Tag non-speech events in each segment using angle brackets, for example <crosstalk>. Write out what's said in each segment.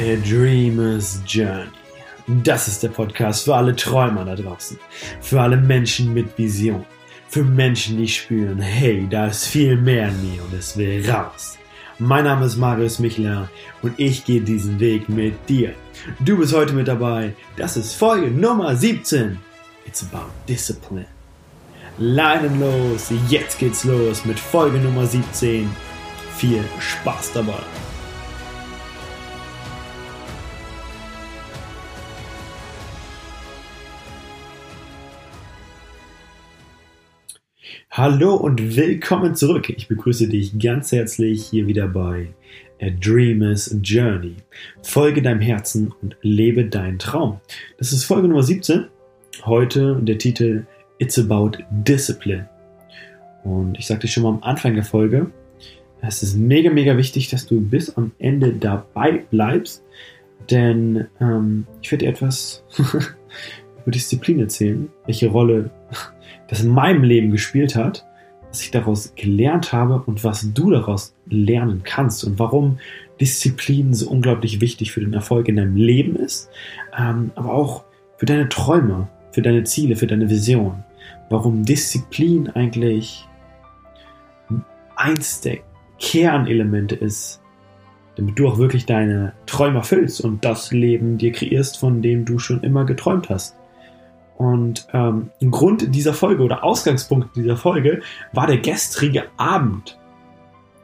A Dreamer's Journey. Das ist der Podcast für alle Träumer da draußen. Für alle Menschen mit Vision. Für Menschen, die spüren, hey, da ist viel mehr in mir und es will raus. Mein Name ist Marius Michler und ich gehe diesen Weg mit dir. Du bist heute mit dabei. Das ist Folge Nummer 17. It's about discipline. Leinen los, jetzt geht's los mit Folge Nummer 17. Viel Spaß dabei. Hallo und willkommen zurück. Ich begrüße dich ganz herzlich hier wieder bei A Dreamer's Journey. Folge deinem Herzen und lebe deinen Traum. Das ist Folge Nummer 17. Heute der Titel It's About Discipline. Und ich sagte schon mal am Anfang der Folge, es ist mega, mega wichtig, dass du bis am Ende dabei bleibst, denn ähm, ich werde dir etwas <laughs> über Disziplin erzählen, welche Rolle das in meinem Leben gespielt hat, was ich daraus gelernt habe und was du daraus lernen kannst und warum Disziplin so unglaublich wichtig für den Erfolg in deinem Leben ist, ähm, aber auch für deine Träume, für deine Ziele, für deine Vision. Warum Disziplin eigentlich eins der Kernelemente ist, damit du auch wirklich deine Träume erfüllst und das Leben dir kreierst, von dem du schon immer geträumt hast. Und ähm, Grund dieser Folge oder Ausgangspunkt dieser Folge war der gestrige Abend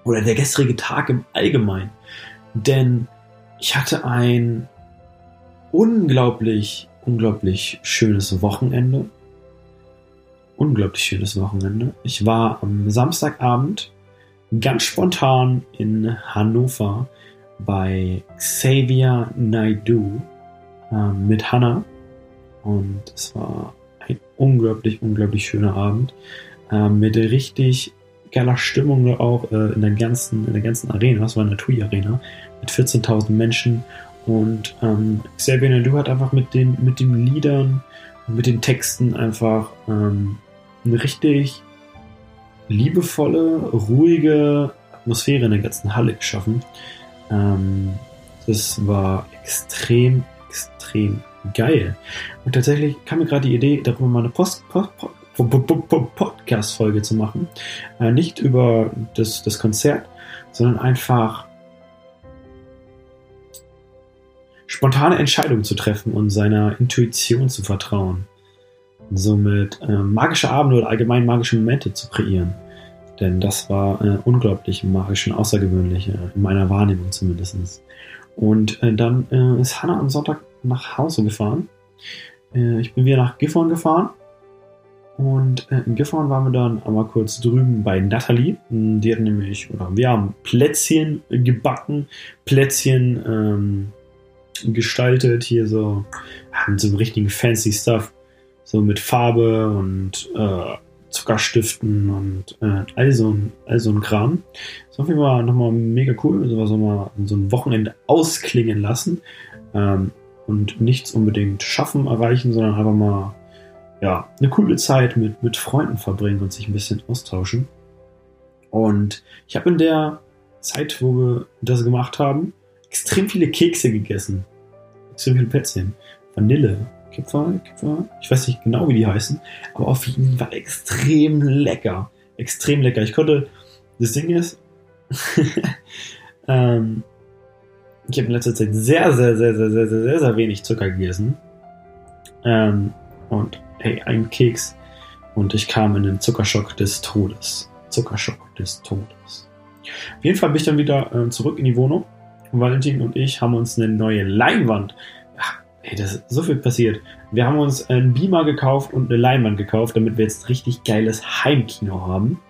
oder der gestrige Tag im Allgemeinen. Denn ich hatte ein unglaublich, unglaublich schönes Wochenende. Unglaublich schönes Wochenende. Ich war am Samstagabend ganz spontan in Hannover bei Xavier Naidu äh, mit Hannah und es war ein unglaublich, unglaublich schöner Abend. Äh, mit richtig geiler Stimmung auch äh, in, der ganzen, in der ganzen Arena. Das war eine TUI Arena mit 14.000 Menschen. Und ähm, Xavier Nadu hat einfach mit den, mit den Liedern und mit den Texten einfach ähm, eine richtig liebevolle, ruhige Atmosphäre in der ganzen Halle geschaffen. Ähm, das war extrem, extrem geil. Und tatsächlich kam mir gerade die Idee, darüber mal eine Post, Post, Podcast-Folge zu machen. Äh, nicht über das, das Konzert, sondern einfach spontane Entscheidungen zu treffen und seiner Intuition zu vertrauen. Und somit äh, magische Abende oder allgemein magische Momente zu kreieren. Denn das war äh, unglaublich magisch und außergewöhnlich, äh, in meiner Wahrnehmung zumindest. Und äh, dann äh, ist Hannah am Sonntag nach Hause gefahren. Äh, ich bin wieder nach Gifhorn gefahren. Und äh, in Gifhorn waren wir dann einmal kurz drüben bei Natalie. Hm, die hat nämlich, oder wir haben Plätzchen gebacken, Plätzchen ähm, gestaltet, hier so mit so einem richtigen fancy Stuff. So mit Farbe und äh, Zuckerstiften und äh, all, so ein, all so ein Kram. Das war auf jeden Fall nochmal mega cool. So was mal so ein Wochenende ausklingen lassen. Ähm, und nichts unbedingt schaffen, erreichen, sondern einfach mal ja, eine coole Zeit mit, mit Freunden verbringen und sich ein bisschen austauschen. Und ich habe in der Zeit, wo wir das gemacht haben, extrem viele Kekse gegessen. Extrem viele Plätzchen. Vanille, Kipfer, Kipfer, ich weiß nicht genau, wie die heißen, aber auf jeden Fall extrem lecker. Extrem lecker. Ich konnte, das Ding ist, <laughs> ähm, ich habe in letzter Zeit sehr, sehr, sehr, sehr, sehr, sehr, sehr, sehr wenig Zucker gegessen. Ähm, und hey, ein Keks. Und ich kam in den Zuckerschock des Todes. Zuckerschock des Todes. Auf jeden Fall bin ich dann wieder äh, zurück in die Wohnung. Und Valentin und ich haben uns eine neue Leinwand. Ach, ey, das ist so viel passiert. Wir haben uns einen Beamer gekauft und eine Leinwand gekauft, damit wir jetzt richtig geiles Heimkino haben.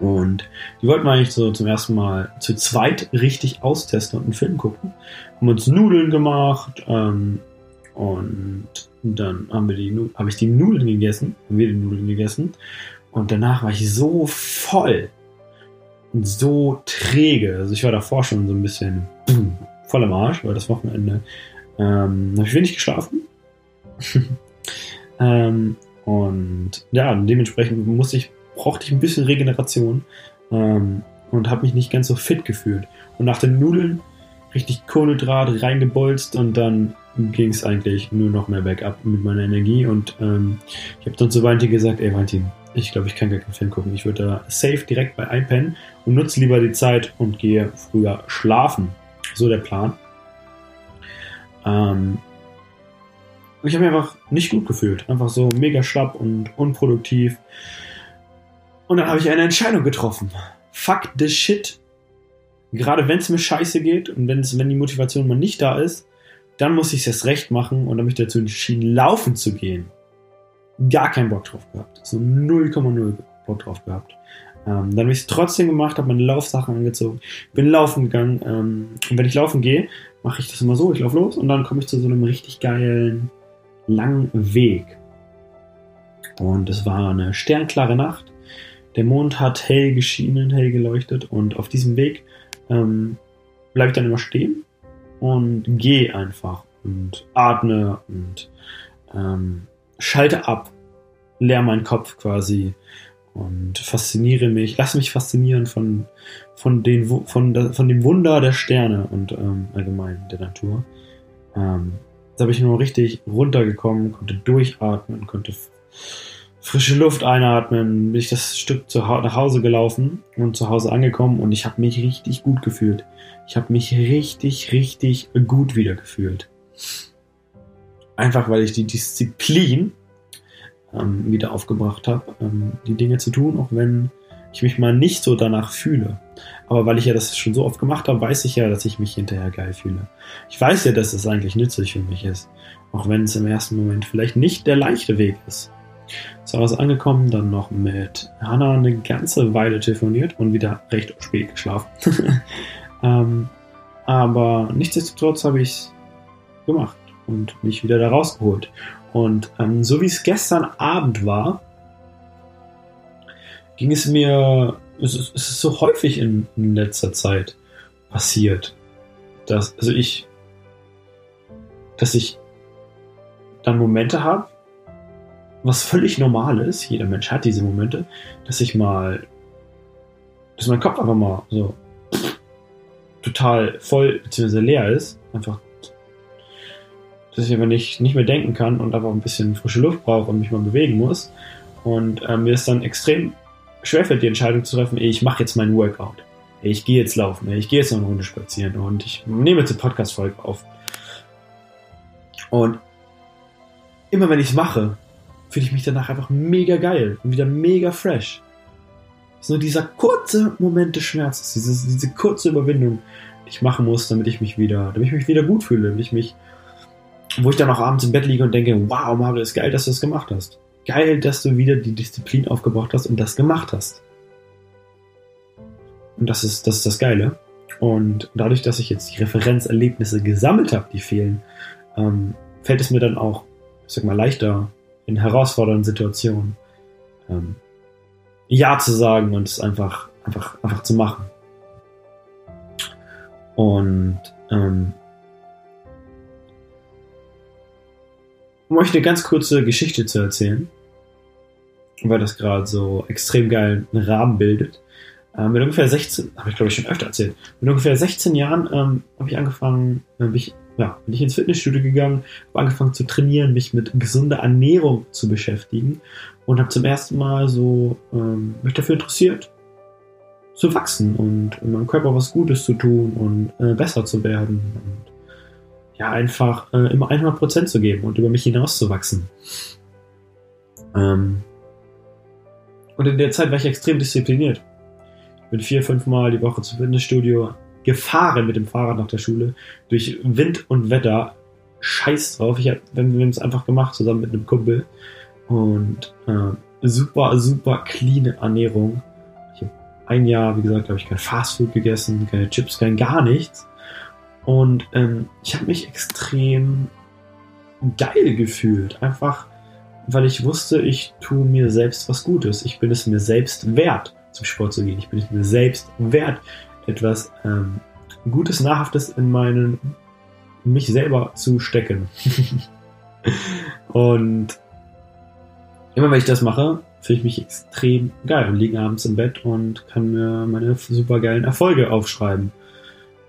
Und die wollten wir eigentlich so zum ersten Mal zu zweit richtig austesten und einen Film gucken. Haben uns Nudeln gemacht ähm, und dann haben wir die, ich die Nudeln gegessen, haben wir die Nudeln gegessen und danach war ich so voll und so träge. Also ich war davor schon so ein bisschen voll am Arsch, weil das Wochenende ähm, habe ich wenig geschlafen. <laughs> ähm, und ja, dementsprechend musste ich brauchte ich ein bisschen Regeneration ähm, und habe mich nicht ganz so fit gefühlt. Und nach den Nudeln richtig Kohlenhydrat reingebolzt und dann ging es eigentlich nur noch mehr bergab mit meiner Energie. Und ähm, ich habe dann zu Valentin gesagt, ey Valentin, ich glaube, ich kann gar keinen Film gucken. Ich würde da safe direkt bei iPen und nutze lieber die Zeit und gehe früher schlafen. So der Plan. Ähm, ich habe mich einfach nicht gut gefühlt. Einfach so mega schlapp und unproduktiv. Und dann habe ich eine Entscheidung getroffen. Fuck the shit. Gerade wenn es mir scheiße geht und wenn's, wenn die Motivation mal nicht da ist, dann muss ich es erst recht machen und habe ich dazu entschieden, laufen zu gehen. Gar keinen Bock drauf gehabt. So 0,0 Bock drauf gehabt. Ähm, dann habe ich es trotzdem gemacht, habe meine Laufsachen angezogen, bin laufen gegangen. Ähm, und wenn ich laufen gehe, mache ich das immer so, ich laufe los und dann komme ich zu so einem richtig geilen, langen Weg. Und es war eine sternklare Nacht. Der Mond hat hell geschienen, hell geleuchtet und auf diesem Weg ähm, bleibe ich dann immer stehen und gehe einfach und atme und ähm, schalte ab, leer meinen Kopf quasi und fasziniere mich, lass mich faszinieren von, von, den, von, von dem Wunder der Sterne und ähm, allgemein der Natur. Ähm, da bin ich nur richtig runtergekommen, konnte durchatmen, konnte frische Luft einatmen, bin ich das Stück zu, nach Hause gelaufen und zu Hause angekommen und ich habe mich richtig gut gefühlt. Ich habe mich richtig, richtig gut wieder gefühlt. Einfach weil ich die Disziplin ähm, wieder aufgebracht habe, ähm, die Dinge zu tun, auch wenn ich mich mal nicht so danach fühle. Aber weil ich ja das schon so oft gemacht habe, weiß ich ja, dass ich mich hinterher geil fühle. Ich weiß ja, dass es eigentlich nützlich für mich ist. Auch wenn es im ersten Moment vielleicht nicht der leichte Weg ist. Zu Hause angekommen, dann noch mit Hannah eine ganze Weile telefoniert und wieder recht spät geschlafen. <laughs> ähm, aber nichtsdestotrotz habe ich es gemacht und mich wieder da rausgeholt. Und ähm, so wie es gestern Abend war, ging es mir, es ist, es ist so häufig in, in, letzter Zeit passiert, dass, also ich, dass ich dann Momente habe, was völlig normal ist, jeder Mensch hat diese Momente, dass ich mal, dass mein Kopf einfach mal so total voll bzw. leer ist, einfach dass ich aber nicht, nicht mehr denken kann und einfach ein bisschen frische Luft brauche und mich mal bewegen muss. Und äh, mir ist dann extrem schwerfällt, die Entscheidung zu treffen, ich mache jetzt meinen Workout. Ich gehe jetzt laufen, ich gehe jetzt noch eine Runde spazieren und ich nehme jetzt eine Podcast-Folge auf. Und immer wenn ich es mache, fühle ich mich danach einfach mega geil und wieder mega fresh. Es ist nur dieser kurze Moment des Schmerzes, diese, diese kurze Überwindung, die ich machen muss, damit ich mich wieder, damit ich mich wieder gut fühle, damit ich mich wo ich dann auch abends im Bett liege und denke, wow, Mario, ist geil, dass du das gemacht hast. Geil, dass du wieder die Disziplin aufgebracht hast und das gemacht hast. Und das ist das, ist das Geile. Und dadurch, dass ich jetzt die Referenzerlebnisse gesammelt habe, die fehlen, ähm, fällt es mir dann auch, ich sag mal, leichter in herausfordernden Situationen ähm, Ja zu sagen und es einfach, einfach, einfach zu machen. Und ähm, um euch eine ganz kurze Geschichte zu erzählen, weil das gerade so extrem geil einen Rahmen bildet. Ähm, mit ungefähr 16, habe ich glaube ich schon öfter erzählt, mit ungefähr 16 Jahren ähm, habe ich angefangen, äh, mich, ja, bin ich ins Fitnessstudio gegangen, habe angefangen zu trainieren, mich mit gesunder Ernährung zu beschäftigen und habe zum ersten Mal so ähm, mich dafür interessiert, zu wachsen und meinem Körper was Gutes zu tun und äh, besser zu werden. Und ja, einfach äh, immer 100% zu geben und über mich hinauszuwachsen. Ähm, und in der Zeit war ich extrem diszipliniert. Ich bin vier, fünf Mal die Woche zum Fitnessstudio gefahren mit dem Fahrrad nach der Schule. Durch Wind und Wetter. Scheiß drauf. Ich hab, wir haben es einfach gemacht, zusammen mit einem Kumpel. Und äh, super, super clean Ernährung. Ich habe ein Jahr, wie gesagt, habe ich kein Fastfood gegessen, keine Chips, kein gar nichts. Und ähm, ich habe mich extrem geil gefühlt. Einfach, weil ich wusste, ich tue mir selbst was Gutes. Ich bin es mir selbst wert, zum Sport zu gehen. Ich bin es mir selbst wert, etwas ähm, Gutes, Nahrhaftes in meinen mich selber zu stecken. <laughs> und immer wenn ich das mache, fühle ich mich extrem geil und liege abends im Bett und kann mir meine super geilen Erfolge aufschreiben,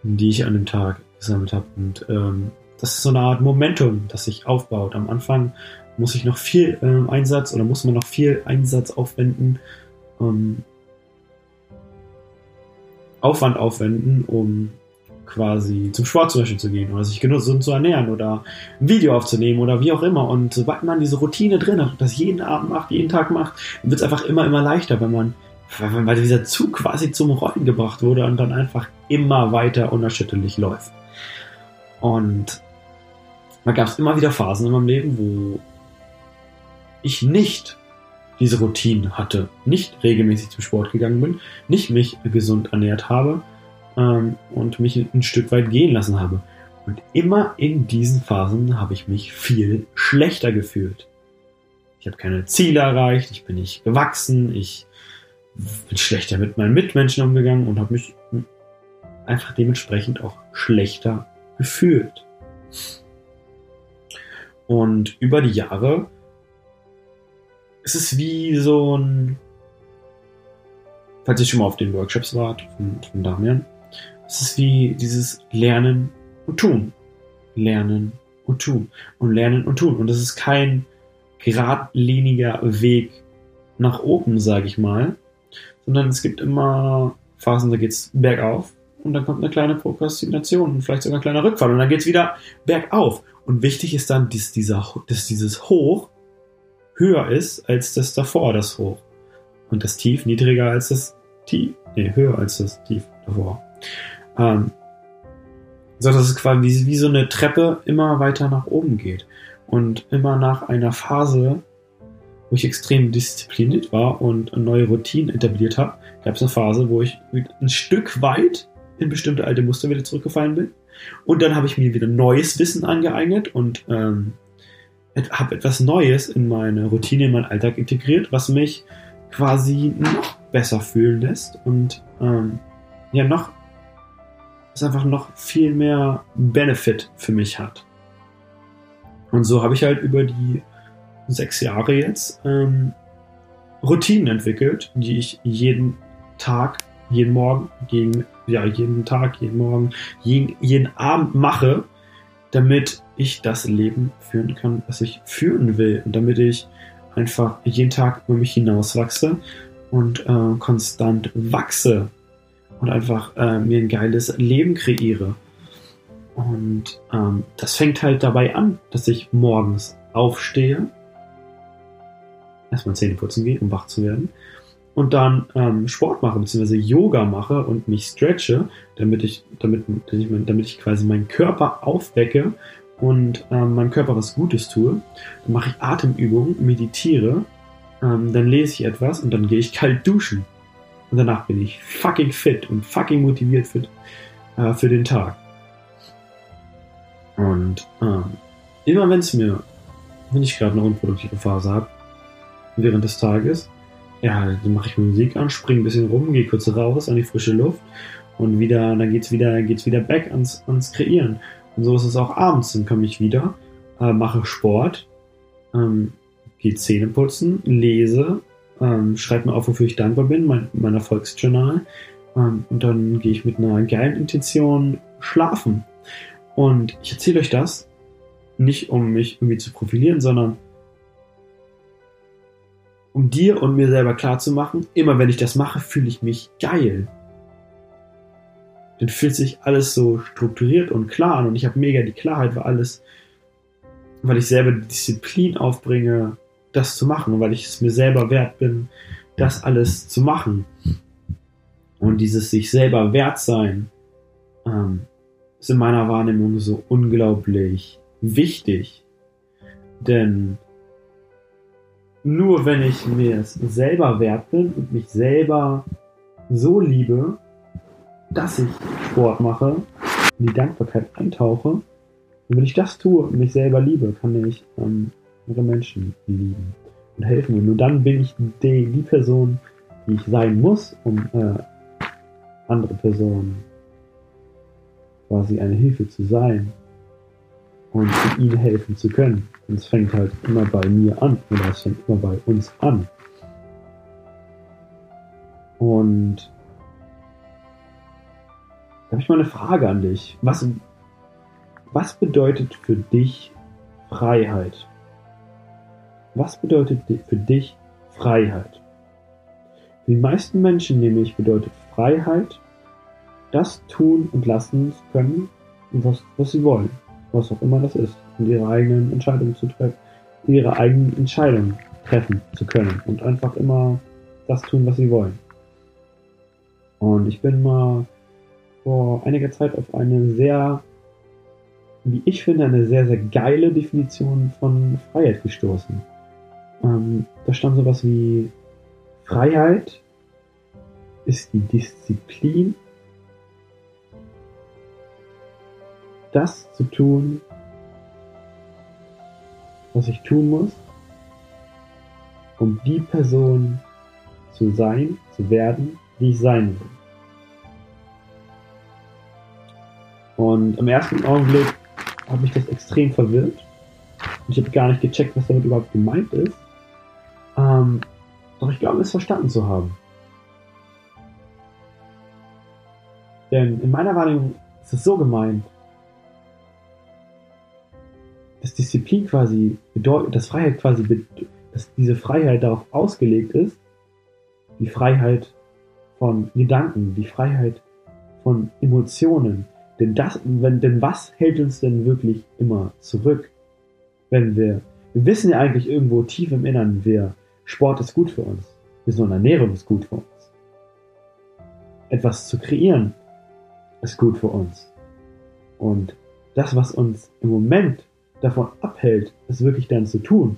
die ich an dem Tag gesammelt habe. Und ähm, das ist so eine Art Momentum, das sich aufbaut. Am Anfang muss ich noch viel ähm, Einsatz oder muss man noch viel Einsatz aufwenden, ähm, Aufwand aufwenden, um quasi zum Sport zum Beispiel zu gehen oder sich gesund zu ernähren oder ein Video aufzunehmen oder wie auch immer. Und sobald man diese Routine drin hat das jeden Abend macht, jeden Tag macht, wird es einfach immer, immer leichter, wenn man, weil dieser Zug quasi zum Rollen gebracht wurde und dann einfach immer weiter unerschütterlich läuft. Und da gab es immer wieder Phasen in meinem Leben, wo ich nicht diese Routine hatte, nicht regelmäßig zum Sport gegangen bin, nicht mich gesund ernährt habe ähm, und mich ein Stück weit gehen lassen habe. Und immer in diesen Phasen habe ich mich viel schlechter gefühlt. Ich habe keine Ziele erreicht, ich bin nicht gewachsen, ich bin schlechter mit meinen Mitmenschen umgegangen und habe mich einfach dementsprechend auch schlechter gefühlt. Und über die Jahre ist es wie so ein, falls ich schon mal auf den Workshops war von, von Damian, es ist wie dieses Lernen und Tun. Lernen und Tun. Und Lernen und Tun. Und das ist kein geradliniger Weg nach oben, sage ich mal, sondern es gibt immer Phasen, da geht es bergauf und dann kommt eine kleine Prokrastination und vielleicht sogar ein kleiner Rückfall und dann geht es wieder bergauf. Und wichtig ist dann, dass, dieser, dass dieses Hoch höher ist als das davor, das Hoch. Und das Tief niedriger als das Tief. Nee, höher als das Tief davor. Ähm, so dass es quasi wie, wie so eine Treppe immer weiter nach oben geht. Und immer nach einer Phase, wo ich extrem diszipliniert war und neue Routine etabliert habe, gab es eine Phase, wo ich ein Stück weit in bestimmte alte Muster wieder zurückgefallen bin. Und dann habe ich mir wieder neues Wissen angeeignet und ähm, habe etwas Neues in meine Routine, in meinen Alltag integriert, was mich quasi noch besser fühlen lässt und ähm, ja noch es einfach noch viel mehr Benefit für mich hat. Und so habe ich halt über die sechs Jahre jetzt ähm, Routinen entwickelt, die ich jeden Tag, jeden Morgen, jeden, ja, jeden Tag, jeden Morgen, jeden, jeden Abend mache, damit ich das Leben führen kann, was ich führen will und damit ich einfach jeden Tag über mich hinauswachse und äh, konstant wachse und einfach äh, mir ein geiles Leben kreiere. Und ähm, das fängt halt dabei an, dass ich morgens aufstehe, erstmal Zähne putzen gehe, um wach zu werden, und dann ähm, Sport mache, beziehungsweise Yoga mache und mich stretche, damit ich, damit, damit ich quasi meinen Körper aufwecke und ähm, meinem Körper was Gutes tue. Dann mache ich Atemübungen, meditiere, ähm, dann lese ich etwas und dann gehe ich <laughs> kalt duschen. Und danach bin ich fucking fit und fucking motiviert für, äh, für den Tag. Und ähm, immer wenn es mir, wenn ich gerade eine unproduktive Phase habe, während des Tages, ja, dann mache ich Musik an, springe ein bisschen rum, gehe kurz raus an die frische Luft und wieder, dann geht's wieder, geht's wieder back ans, ans Kreieren. Und so ist es auch abends. Dann komme ich wieder, äh, mache Sport, ähm, gehe Zähne putzen, lese, ähm, schreibe mir auf, wofür ich dankbar bin, mein, mein Erfolgsjournal. Ähm, und dann gehe ich mit einer geilen Intention schlafen. Und ich erzähle euch das nicht, um mich irgendwie zu profilieren, sondern um dir und mir selber klarzumachen, immer wenn ich das mache, fühle ich mich geil dann fühlt sich alles so strukturiert und klar an und ich habe mega die Klarheit, weil alles, weil ich selber die Disziplin aufbringe, das zu machen weil ich es mir selber wert bin, das alles zu machen. Und dieses sich selber wert sein ähm, ist in meiner Wahrnehmung so unglaublich wichtig. Denn nur wenn ich mir selber wert bin und mich selber so liebe, dass ich Sport mache, in die Dankbarkeit eintauche. Und wenn ich das tue und mich selber liebe, kann ich ähm, andere Menschen lieben und helfen. Und nur dann bin ich die, die Person, die ich sein muss, um äh, andere Personen quasi eine Hilfe zu sein und ihnen helfen zu können. Und es fängt halt immer bei mir an oder es fängt immer bei uns an. Und da habe ich mal eine Frage an dich. Was, Was bedeutet für dich Freiheit? Was bedeutet für dich Freiheit? Für die meisten Menschen nämlich bedeutet Freiheit, das tun und lassen können, was, was sie wollen. Was auch immer das ist. Und ihre eigenen Entscheidungen zu treffen, ihre eigenen Entscheidungen treffen zu können. Und einfach immer das tun, was sie wollen. Und ich bin mal vor einiger Zeit auf eine sehr, wie ich finde, eine sehr, sehr geile Definition von Freiheit gestoßen. Ähm, da stand sowas wie Freiheit ist die Disziplin, das zu tun, was ich tun muss, um die Person zu sein, zu werden, die ich sein will. Und im ersten Augenblick hat mich das extrem verwirrt. Ich habe gar nicht gecheckt, was damit überhaupt gemeint ist. Ähm, doch ich glaube, es verstanden zu haben. Denn in meiner Wahrnehmung ist es so gemeint, dass Disziplin quasi bedeutet, dass Freiheit quasi, dass diese Freiheit darauf ausgelegt ist, die Freiheit von Gedanken, die Freiheit von Emotionen. Denn das, wenn, denn was hält uns denn wirklich immer zurück? Wenn wir, wir wissen ja eigentlich irgendwo tief im Innern, wir, Sport ist gut für uns. Gesunde Ernährung ist gut für uns. Etwas zu kreieren ist gut für uns. Und das, was uns im Moment davon abhält, es wirklich dann zu tun,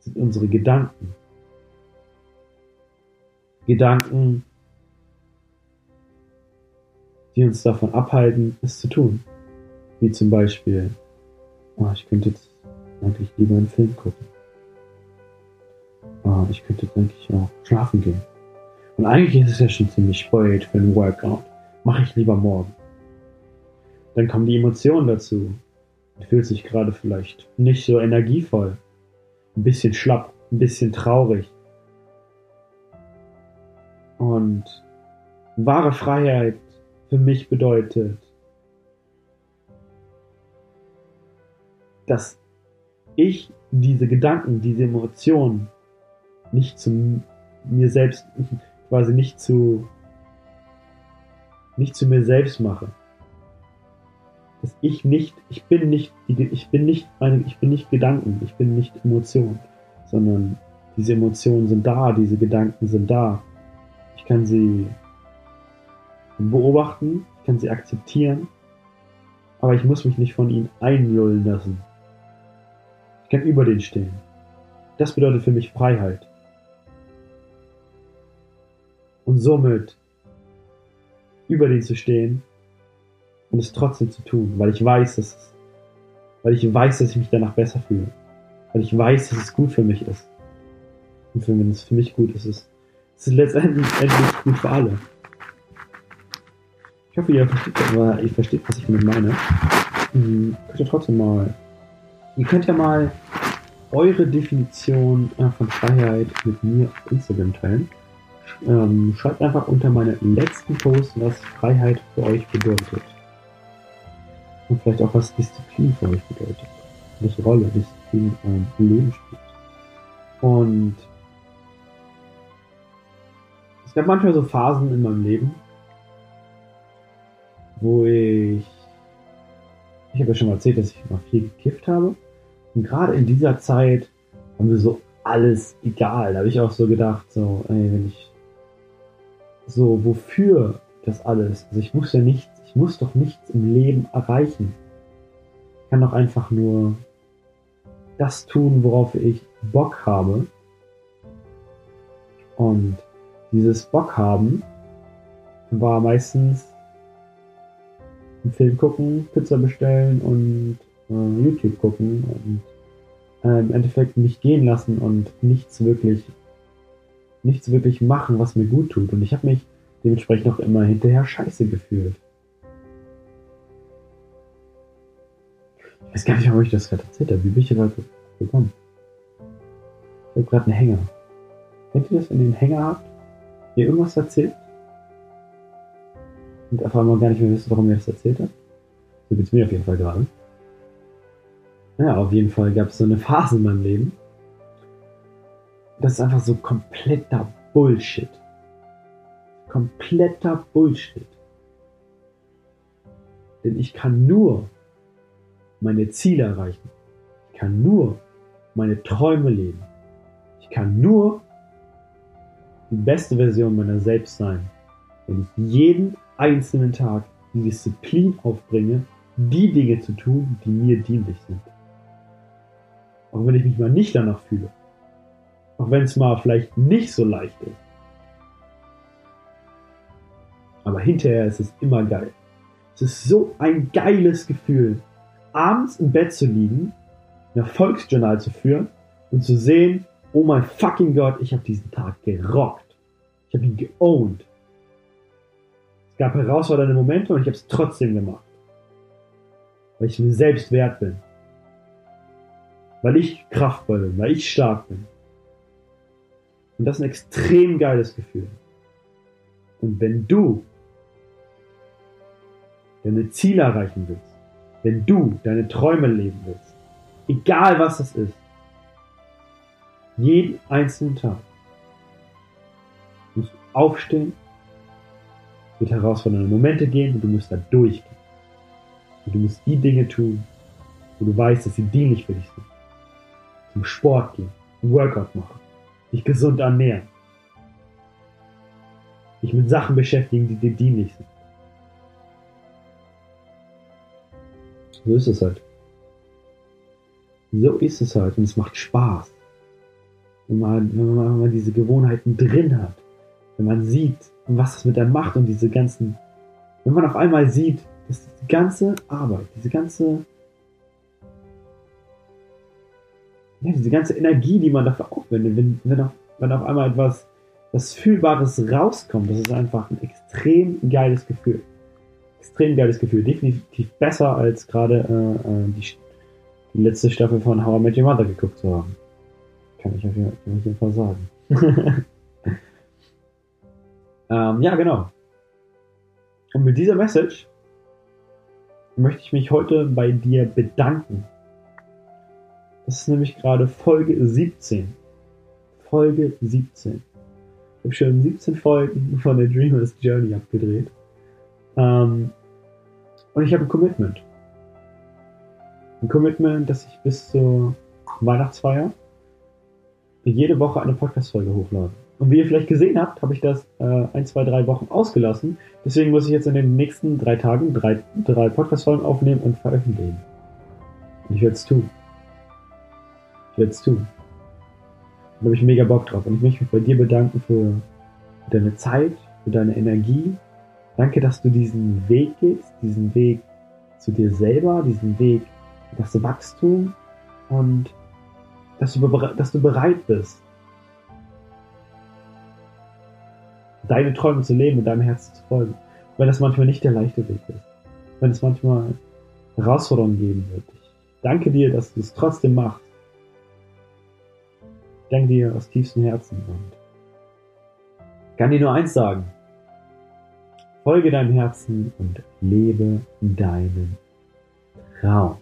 sind unsere Gedanken. Gedanken, die uns davon abhalten, es zu tun. Wie zum Beispiel, oh, ich könnte jetzt eigentlich lieber einen Film gucken. Oh, ich könnte jetzt eigentlich auch schlafen gehen. Und eigentlich ist es ja schon ziemlich spät für einen Workout. Mache ich lieber morgen. Dann kommen die Emotionen dazu. Fühlt sich gerade vielleicht nicht so energievoll. Ein bisschen schlapp, ein bisschen traurig. Und wahre Freiheit für mich bedeutet, dass ich diese Gedanken, diese Emotionen nicht zu mir selbst, quasi nicht zu, nicht zu mir selbst mache. Dass ich nicht, ich bin nicht, ich bin nicht meine, ich bin nicht Gedanken, ich bin nicht Emotion, sondern diese Emotionen sind da, diese Gedanken sind da. Ich kann sie beobachten, ich kann sie akzeptieren, aber ich muss mich nicht von ihnen einlullen lassen. Ich kann über den stehen. Das bedeutet für mich Freiheit. Und somit über den zu stehen und es trotzdem zu tun, weil ich weiß, dass es, weil ich weiß, dass ich mich danach besser fühle, weil ich weiß, dass es gut für mich ist. Und wenn es für mich gut ist, ist es letztendlich gut für alle. Ich hoffe, ihr versteht, aber ihr versteht, was ich damit meine. Hm, könnt ihr trotzdem mal. Ihr könnt ja mal eure Definition äh, von Freiheit mit mir auf Instagram teilen. Ähm, schreibt einfach unter meine letzten Post, was Freiheit für euch bedeutet. Und vielleicht auch, was Disziplin für euch bedeutet. Welche Rolle Disziplin ähm, im Leben spielt. Und es gab manchmal so Phasen in meinem Leben, wo ich, ich habe ja schon mal erzählt, dass ich mal viel gekifft habe. Und gerade in dieser Zeit haben wir so alles egal. Da habe ich auch so gedacht, so, ey, wenn ich so, wofür das alles? Also ich muss ja nichts, ich muss doch nichts im Leben erreichen. Ich kann doch einfach nur das tun, worauf ich Bock habe. Und dieses Bock haben war meistens einen Film gucken, Pizza bestellen und äh, YouTube gucken und äh, im Endeffekt mich gehen lassen und nichts wirklich, nichts wirklich machen, was mir gut tut. Und ich habe mich dementsprechend auch immer hinterher scheiße gefühlt. Ich weiß gar nicht, warum ich das gerade erzählt habe. Wie bin ich hier gerade gekommen? Ich habe gerade einen Hänger. Kennt ihr das, wenn ihr einen Hänger habt? Ihr irgendwas erzählt? und auf einmal gar nicht mehr wisst, warum ihr das erzählt habt. So geht es mir auf jeden Fall gerade. Ja, auf jeden Fall gab es so eine Phase in meinem Leben. Das ist einfach so kompletter Bullshit. Kompletter Bullshit. Denn ich kann nur meine Ziele erreichen. Ich kann nur meine Träume leben. Ich kann nur die beste Version meiner selbst sein, wenn ich jeden einzelnen Tag die Disziplin aufbringe, die Dinge zu tun, die mir dienlich sind. Auch wenn ich mich mal nicht danach fühle. Auch wenn es mal vielleicht nicht so leicht ist. Aber hinterher ist es immer geil. Es ist so ein geiles Gefühl, abends im Bett zu liegen, ein Erfolgsjournal zu führen und zu sehen, oh mein fucking Gott, ich habe diesen Tag gerockt. Ich habe ihn geowned. Es gab herausfordernde Momente und ich habe es trotzdem gemacht. Weil ich mir selbst wert bin. Weil ich kraftvoll bin, weil ich stark bin. Und das ist ein extrem geiles Gefühl. Und wenn du deine Ziele erreichen willst, wenn du deine Träume leben willst, egal was das ist, jeden einzelnen Tag musst du aufstehen, mit herausfordernden Momente gehen und du musst da durchgehen. Und du musst die Dinge tun, wo du weißt, dass sie dienlich für dich sind. Zum Sport gehen, ein Workout machen, dich gesund ernähren, dich mit Sachen beschäftigen, die dir dienlich sind. So ist es halt. So ist es halt und es macht Spaß. Wenn man, wenn man, wenn man diese Gewohnheiten drin hat, wenn man sieht, was das mit einem macht und diese ganzen, wenn man auf einmal sieht, dass die ganze Arbeit, diese ganze, ja, diese ganze Energie, die man dafür aufwendet, wenn, wenn, auf, wenn auf einmal etwas, was Fühlbares rauskommt, das ist einfach ein extrem geiles Gefühl. Extrem geiles Gefühl. Definitiv besser als gerade äh, äh die, die letzte Staffel von How I Met Your Mother geguckt zu haben. Kann ich auf jeden Fall sagen. <laughs> ähm, ja, genau. Und mit dieser Message möchte ich mich heute bei dir bedanken. Das ist nämlich gerade Folge 17. Folge 17. Ich habe schon 17 Folgen von der Dreamers Journey abgedreht. Ähm, und ich habe ein Commitment. Ein Commitment, dass ich bis zur Weihnachtsfeier jede Woche eine Podcast-Folge hochlade. Und wie ihr vielleicht gesehen habt, habe ich das äh, ein, zwei, drei Wochen ausgelassen. Deswegen muss ich jetzt in den nächsten drei Tagen drei, drei Podcast-Folgen aufnehmen und veröffentlichen. Und ich werde es tun. Ich werde es tun. Da habe ich mega Bock drauf. Und ich möchte mich bei dir bedanken für deine Zeit, für deine Energie. Danke, dass du diesen Weg gehst, diesen Weg zu dir selber, diesen Weg, das Wachstum und dass du, dass du bereit bist, deine Träume zu leben und deinem Herzen zu folgen. Wenn das manchmal nicht der leichte Weg ist. Wenn es manchmal Herausforderungen geben wird. Ich danke dir, dass du es trotzdem machst. Ich danke dir aus tiefstem Herzen und kann dir nur eins sagen. Folge deinem Herzen und lebe deinen Traum.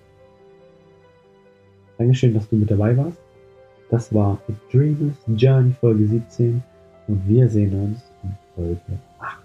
Dankeschön, dass du mit dabei warst. Das war The Dreamers Journey Folge 17 und wir sehen uns in Folge 8.